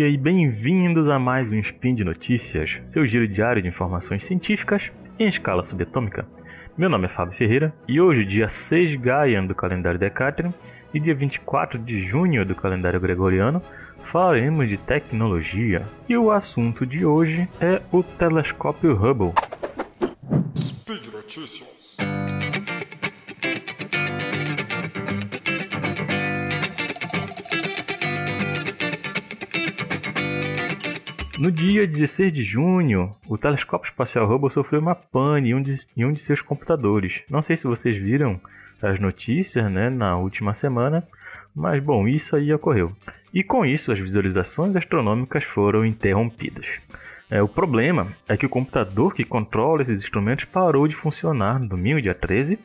dia e bem-vindos a mais um Spin de Notícias, seu giro diário de informações científicas em escala subatômica. Meu nome é Fábio Ferreira e hoje, dia 6 Gaian do calendário Decatrium e dia 24 de junho do calendário gregoriano, falaremos de tecnologia. E o assunto de hoje é o telescópio Hubble. Speed Notícias. No dia 16 de junho, o telescópio espacial Hubble sofreu uma pane em um, de, em um de seus computadores. Não sei se vocês viram as notícias né, na última semana, mas bom, isso aí ocorreu. E com isso, as visualizações astronômicas foram interrompidas. É, o problema é que o computador que controla esses instrumentos parou de funcionar no domingo, dia 13,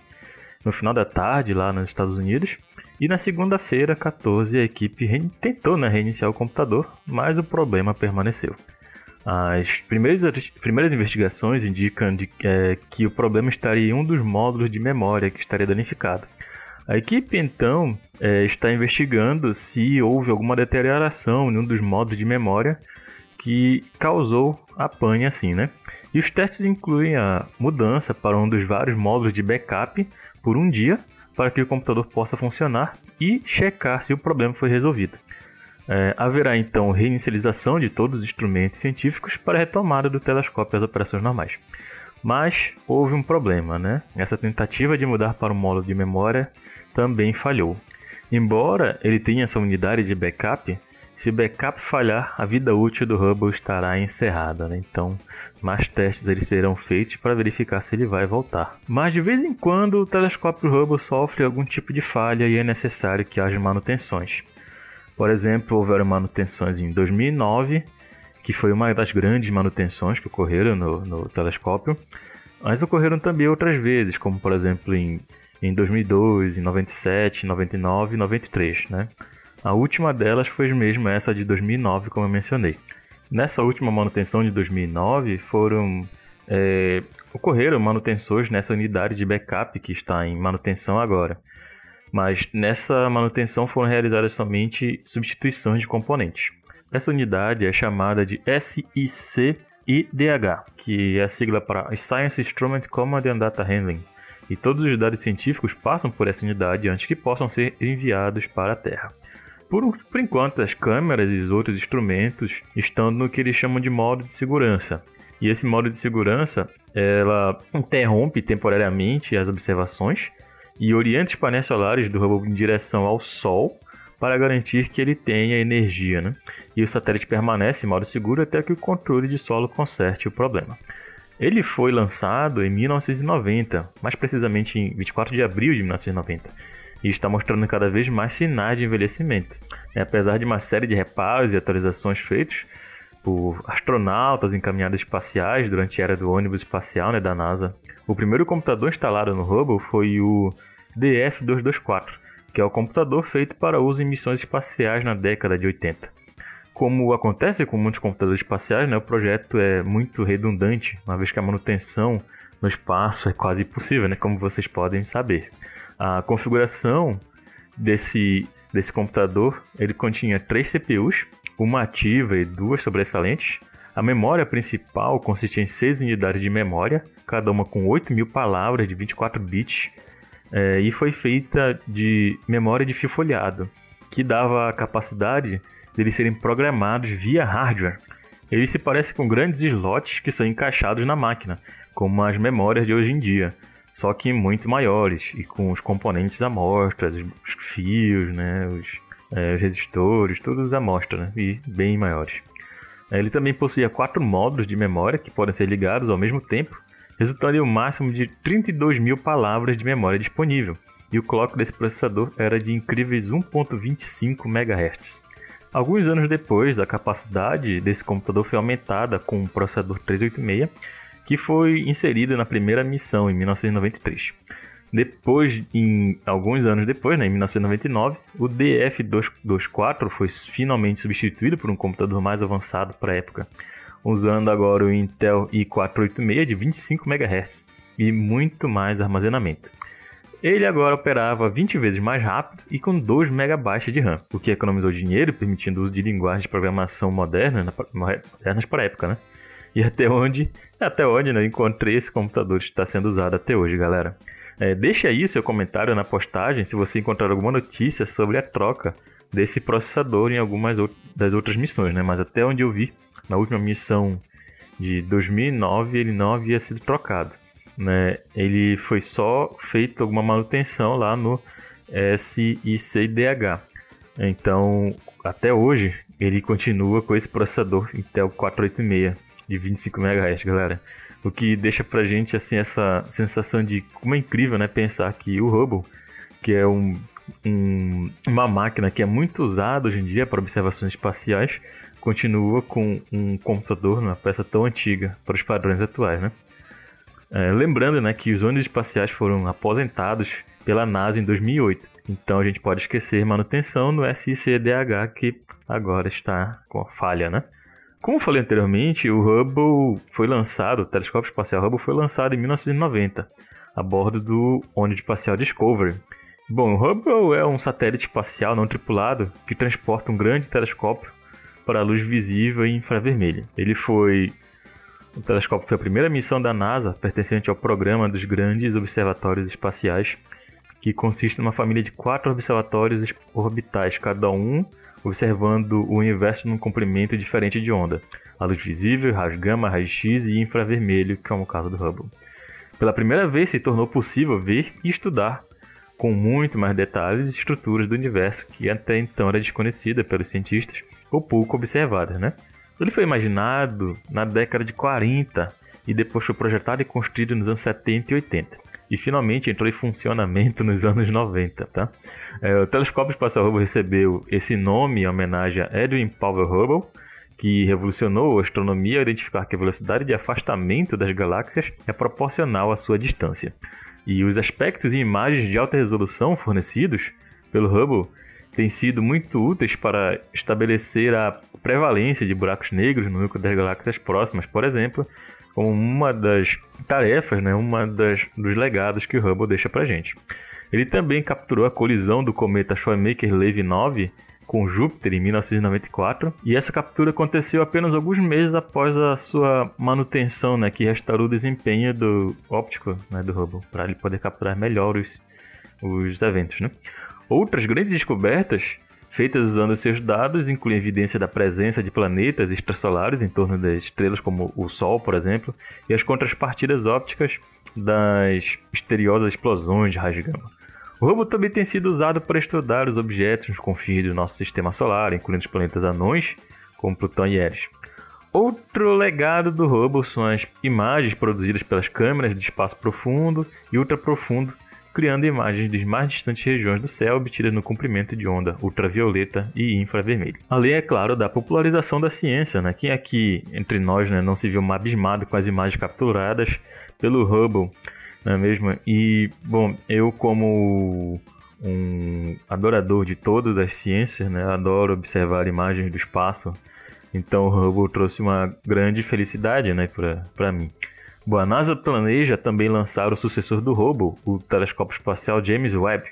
no final da tarde, lá nos Estados Unidos, e na segunda-feira, 14, a equipe tentou né, reiniciar o computador, mas o problema permaneceu. As primeiras, primeiras investigações indicam de, é, que o problema estaria em um dos módulos de memória que estaria danificado. A equipe então é, está investigando se houve alguma deterioração em um dos módulos de memória que causou a pane assim, né? E os testes incluem a mudança para um dos vários módulos de backup por um dia para que o computador possa funcionar e checar se o problema foi resolvido. É, haverá então reinicialização de todos os instrumentos científicos para a retomada do telescópio às operações normais. Mas houve um problema, né? Essa tentativa de mudar para o módulo de memória também falhou. Embora ele tenha essa unidade de backup, se backup falhar, a vida útil do Hubble estará encerrada. Né? Então, mais testes eles serão feitos para verificar se ele vai voltar. Mas de vez em quando o telescópio Hubble sofre algum tipo de falha e é necessário que haja manutenções. Por exemplo, houveram manutenções em 2009, que foi uma das grandes manutenções que ocorreram no, no telescópio, mas ocorreram também outras vezes, como por exemplo em, em 2002, em 97, 99 e 93, né? A última delas foi mesmo essa de 2009, como eu mencionei. Nessa última manutenção de 2009, foram é, ocorreram manutenções nessa unidade de backup que está em manutenção agora. Mas nessa manutenção foram realizadas somente substituições de componentes. Essa unidade é chamada de SICIDH, que é a sigla para Science Instrument Command and Data Handling. E todos os dados científicos passam por essa unidade antes que possam ser enviados para a Terra. Por, por enquanto, as câmeras e os outros instrumentos estão no que eles chamam de modo de segurança. E esse modo de segurança, ela interrompe temporariamente as observações e orienta os painéis solares do robô em direção ao Sol para garantir que ele tenha energia, né? E o satélite permanece em modo seguro até que o controle de solo conserte o problema. Ele foi lançado em 1990, mais precisamente em 24 de abril de 1990, e está mostrando cada vez mais sinais de envelhecimento. É, apesar de uma série de reparos e atualizações feitos por astronautas em caminhadas espaciais durante a era do ônibus espacial né, da NASA, o primeiro computador instalado no Hubble foi o DF-224, que é o computador feito para uso em missões espaciais na década de 80. Como acontece com muitos computadores espaciais, né, o projeto é muito redundante, uma vez que a manutenção no espaço é quase impossível, né, como vocês podem saber. A configuração desse, desse computador, ele continha três CPUs, uma ativa e duas sobressalentes. A memória principal consistia em seis unidades de memória, cada uma com 8 mil palavras de 24 bits, é, e foi feita de memória de fio folhado, que dava a capacidade de eles serem programados via hardware. Ele se parece com grandes slots que são encaixados na máquina, como as memórias de hoje em dia só que muito maiores e com os componentes amostras, os fios, né, os, é, os resistores, todos à mostra, né, e bem maiores. É, ele também possuía quatro módulos de memória que podem ser ligados ao mesmo tempo, resultando em um máximo de 32 mil palavras de memória disponível, e o clock desse processador era de incríveis 1.25 MHz. Alguns anos depois, a capacidade desse computador foi aumentada com o processador 386 que foi inserida na primeira missão em 1993. Depois, em alguns anos depois, né, em 1999, o DF224 foi finalmente substituído por um computador mais avançado para a época, usando agora o Intel i486 de 25 MHz e muito mais armazenamento. Ele agora operava 20 vezes mais rápido e com 2 MB de RAM, o que economizou dinheiro, permitindo o uso de linguagens de programação moderna, modernas para a época, né? E até onde, até onde né, encontrei esse computador que está sendo usado até hoje, galera. É, deixa aí seu comentário na postagem se você encontrar alguma notícia sobre a troca desse processador em algumas das outras missões, né? Mas até onde eu vi, na última missão de 2009, ele não havia sido trocado, né? Ele foi só feito alguma manutenção lá no SICDH. Então, até hoje, ele continua com esse processador Intel 486 de 25 MHz, galera. O que deixa pra gente assim essa sensação de como é incrível, né, pensar que o Hubble, que é um, um, uma máquina que é muito usada hoje em dia para observações espaciais, continua com um computador, uma peça tão antiga para os padrões atuais, né? É, lembrando, né, que os ônibus espaciais foram aposentados pela NASA em 2008. Então a gente pode esquecer manutenção no SICDH que agora está com falha, né? Como falei anteriormente, o Hubble foi lançado, o telescópio espacial Hubble foi lançado em 1990, a bordo do ônibus espacial Discovery. Bom, o Hubble é um satélite espacial não tripulado que transporta um grande telescópio para a luz visível e infravermelha. Ele foi o telescópio foi a primeira missão da NASA pertencente ao programa dos grandes observatórios espaciais, que consiste numa família de quatro observatórios orbitais, cada um observando o universo num comprimento diferente de onda, a luz visível, raio gama, raio X e infravermelho, que é o caso do Hubble. Pela primeira vez se tornou possível ver e estudar com muito mais detalhes estruturas do universo que até então era desconhecida pelos cientistas ou pouco observada, né? Ele foi imaginado na década de 40 e depois foi projetado e construído nos anos 70 e 80 e finalmente entrou em funcionamento nos anos 90, tá? É, o telescópio espacial Hubble recebeu esse nome em homenagem a Edwin Powell Hubble, que revolucionou a astronomia ao identificar que a velocidade de afastamento das galáxias é proporcional à sua distância. E os aspectos e imagens de alta resolução fornecidos pelo Hubble têm sido muito úteis para estabelecer a prevalência de buracos negros no núcleo das galáxias próximas, por exemplo, como uma das tarefas, né, uma das dos legados que o Hubble deixa para gente. Ele também capturou a colisão do cometa Shoemaker-Levy 9 com Júpiter em 1994, e essa captura aconteceu apenas alguns meses após a sua manutenção, né, que restaurou o desempenho do óptico né, do Hubble, para ele poder capturar melhor os, os eventos. Né? Outras grandes descobertas feitas usando seus dados incluem evidência da presença de planetas extrasolares em torno das estrelas, como o Sol, por exemplo, e as contrapartidas ópticas das misteriosas explosões de raios gama. O Hubble também tem sido usado para estudar os objetos nos confins do nosso sistema solar, incluindo os planetas anões, como Plutão e Eris. Outro legado do Hubble são as imagens produzidas pelas câmeras de espaço profundo e ultraprofundo criando imagens das mais distantes regiões do céu obtidas no comprimento de onda ultravioleta e infravermelho. Além, é claro, da popularização da ciência, né? Quem aqui entre nós né, não se viu abismado com as imagens capturadas pelo Hubble, não é mesmo? E, bom, eu como um adorador de todas as ciências, né? Adoro observar imagens do espaço. Então o Hubble trouxe uma grande felicidade, né, para mim. Bom, a NASA planeja também lançar o sucessor do Hubble, o telescópio espacial James Webb,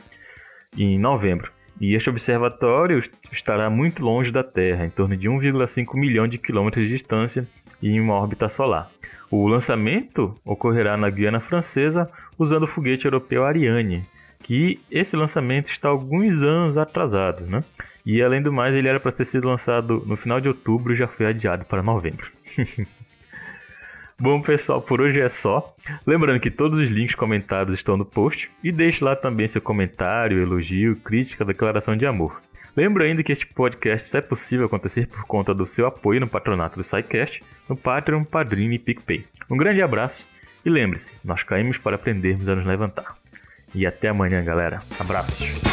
em novembro. E este observatório estará muito longe da Terra, em torno de 1,5 milhão de quilômetros de distância e em uma órbita solar. O lançamento ocorrerá na Guiana Francesa usando o foguete europeu Ariane, que esse lançamento está alguns anos atrasado, né? E além do mais, ele era para ter sido lançado no final de outubro e já foi adiado para novembro. Bom, pessoal, por hoje é só. Lembrando que todos os links comentados estão no post e deixe lá também seu comentário, elogio, crítica, declaração de amor. Lembro ainda que este podcast só é possível acontecer por conta do seu apoio no patronato do SciCast, no Patreon, Padrim e PicPay. Um grande abraço e lembre-se, nós caímos para aprendermos a nos levantar. E até amanhã, galera. Abraços.